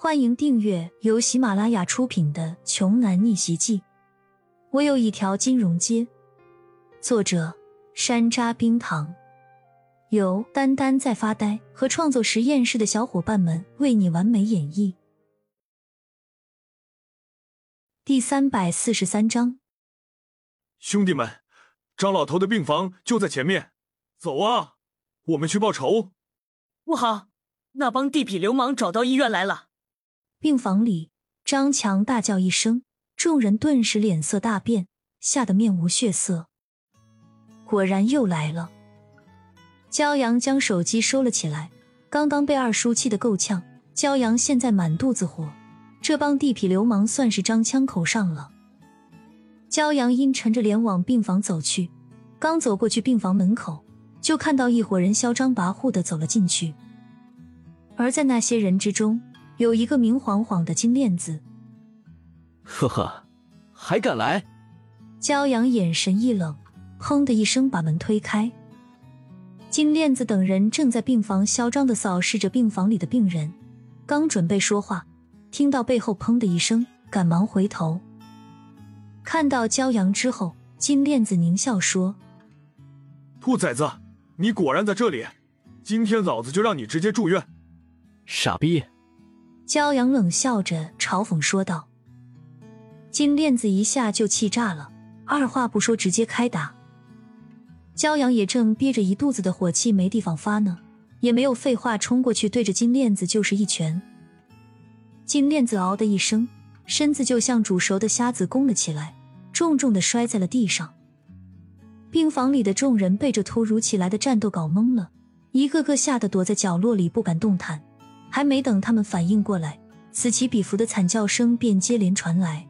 欢迎订阅由喜马拉雅出品的《穷男逆袭记》。我有一条金融街。作者：山楂冰糖，由丹丹在发呆和创作实验室的小伙伴们为你完美演绎。第三百四十三章，兄弟们，张老头的病房就在前面，走啊，我们去报仇！不好，那帮地痞流氓找到医院来了。病房里，张强大叫一声，众人顿时脸色大变，吓得面无血色。果然又来了。骄阳将手机收了起来，刚刚被二叔气得够呛，骄阳现在满肚子火，这帮地痞流氓算是张枪口上了。骄阳阴沉着脸往病房走去，刚走过去病房门口，就看到一伙人嚣张跋扈的走了进去，而在那些人之中。有一个明晃晃的金链子，呵呵，还敢来？骄阳眼神一冷，砰的一声把门推开。金链子等人正在病房嚣张的扫视着病房里的病人，刚准备说话，听到背后砰的一声，赶忙回头，看到骄阳之后，金链子狞笑说：“兔崽子，你果然在这里，今天老子就让你直接住院。”傻逼。骄阳冷笑着嘲讽说道：“金链子一下就气炸了，二话不说直接开打。骄阳也正憋着一肚子的火气没地方发呢，也没有废话，冲过去对着金链子就是一拳。金链子嗷的一声，身子就像煮熟的虾子弓了起来，重重的摔在了地上。病房里的众人被这突如其来的战斗搞懵了，一个个吓得躲在角落里不敢动弹。”还没等他们反应过来，此起彼伏的惨叫声便接连传来。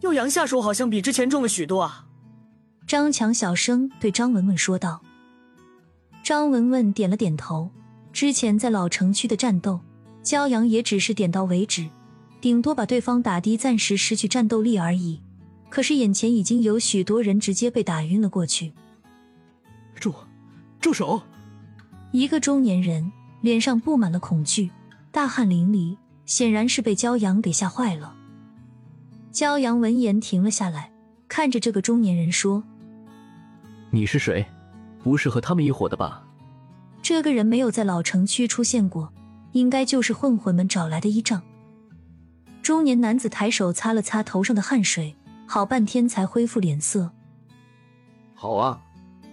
幼阳下手好像比之前重了许多啊！张强小声对张文文说道。张文文点了点头。之前在老城区的战斗，骄阳也只是点到为止，顶多把对方打的暂时失去战斗力而已。可是眼前已经有许多人直接被打晕了过去。住，住手！一个中年人。脸上布满了恐惧，大汗淋漓，显然是被骄阳给吓坏了。骄阳闻言停了下来，看着这个中年人说：“你是谁？不是和他们一伙的吧？”这个人没有在老城区出现过，应该就是混混们找来的依仗。中年男子抬手擦了擦头上的汗水，好半天才恢复脸色。好啊，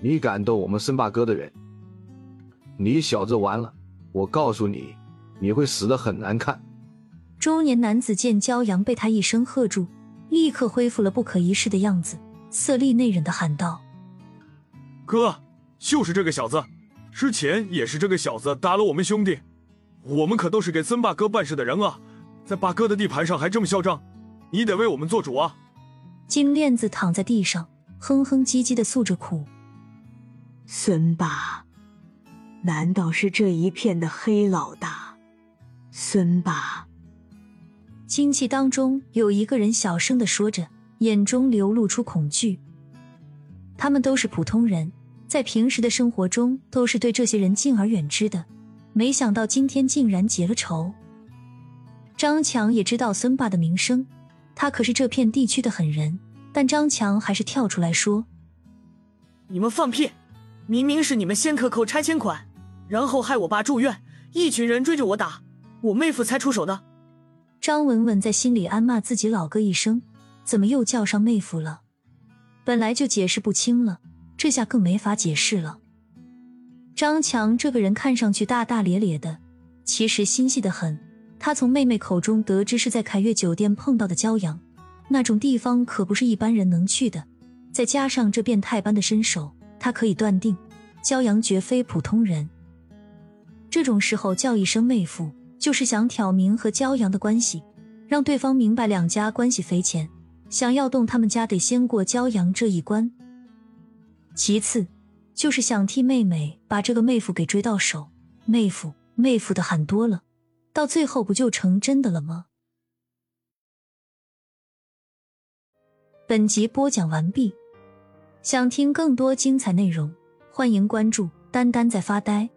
你敢动我们森霸哥的人，你小子完了！我告诉你，你会死的很难看。中年男子见骄阳被他一声喝住，立刻恢复了不可一世的样子，色厉内荏的喊道：“哥，就是这个小子，之前也是这个小子打了我们兄弟，我们可都是给森霸哥办事的人啊，在霸哥的地盘上还这么嚣张，你得为我们做主啊！”金链子躺在地上，哼哼唧唧的诉着苦：“孙霸。”难道是这一片的黑老大，孙霸？亲戚当中有一个人小声的说着，眼中流露出恐惧。他们都是普通人，在平时的生活中都是对这些人敬而远之的，没想到今天竟然结了仇。张强也知道孙霸的名声，他可是这片地区的狠人，但张强还是跳出来说：“你们放屁！明明是你们先克扣拆迁款。”然后害我爸住院，一群人追着我打，我妹夫才出手的。张文文在心里暗骂自己老哥一声，怎么又叫上妹夫了？本来就解释不清了，这下更没法解释了。张强这个人看上去大大咧咧的，其实心细的很。他从妹妹口中得知是在凯悦酒店碰到的骄阳，那种地方可不是一般人能去的。再加上这变态般的身手，他可以断定，骄阳绝非普通人。这种时候叫一声妹夫，就是想挑明和骄阳的关系，让对方明白两家关系匪浅，想要动他们家得先过骄阳这一关。其次，就是想替妹妹把这个妹夫给追到手。妹夫，妹夫的喊多了，到最后不就成真的了吗？本集播讲完毕，想听更多精彩内容，欢迎关注“丹丹在发呆”。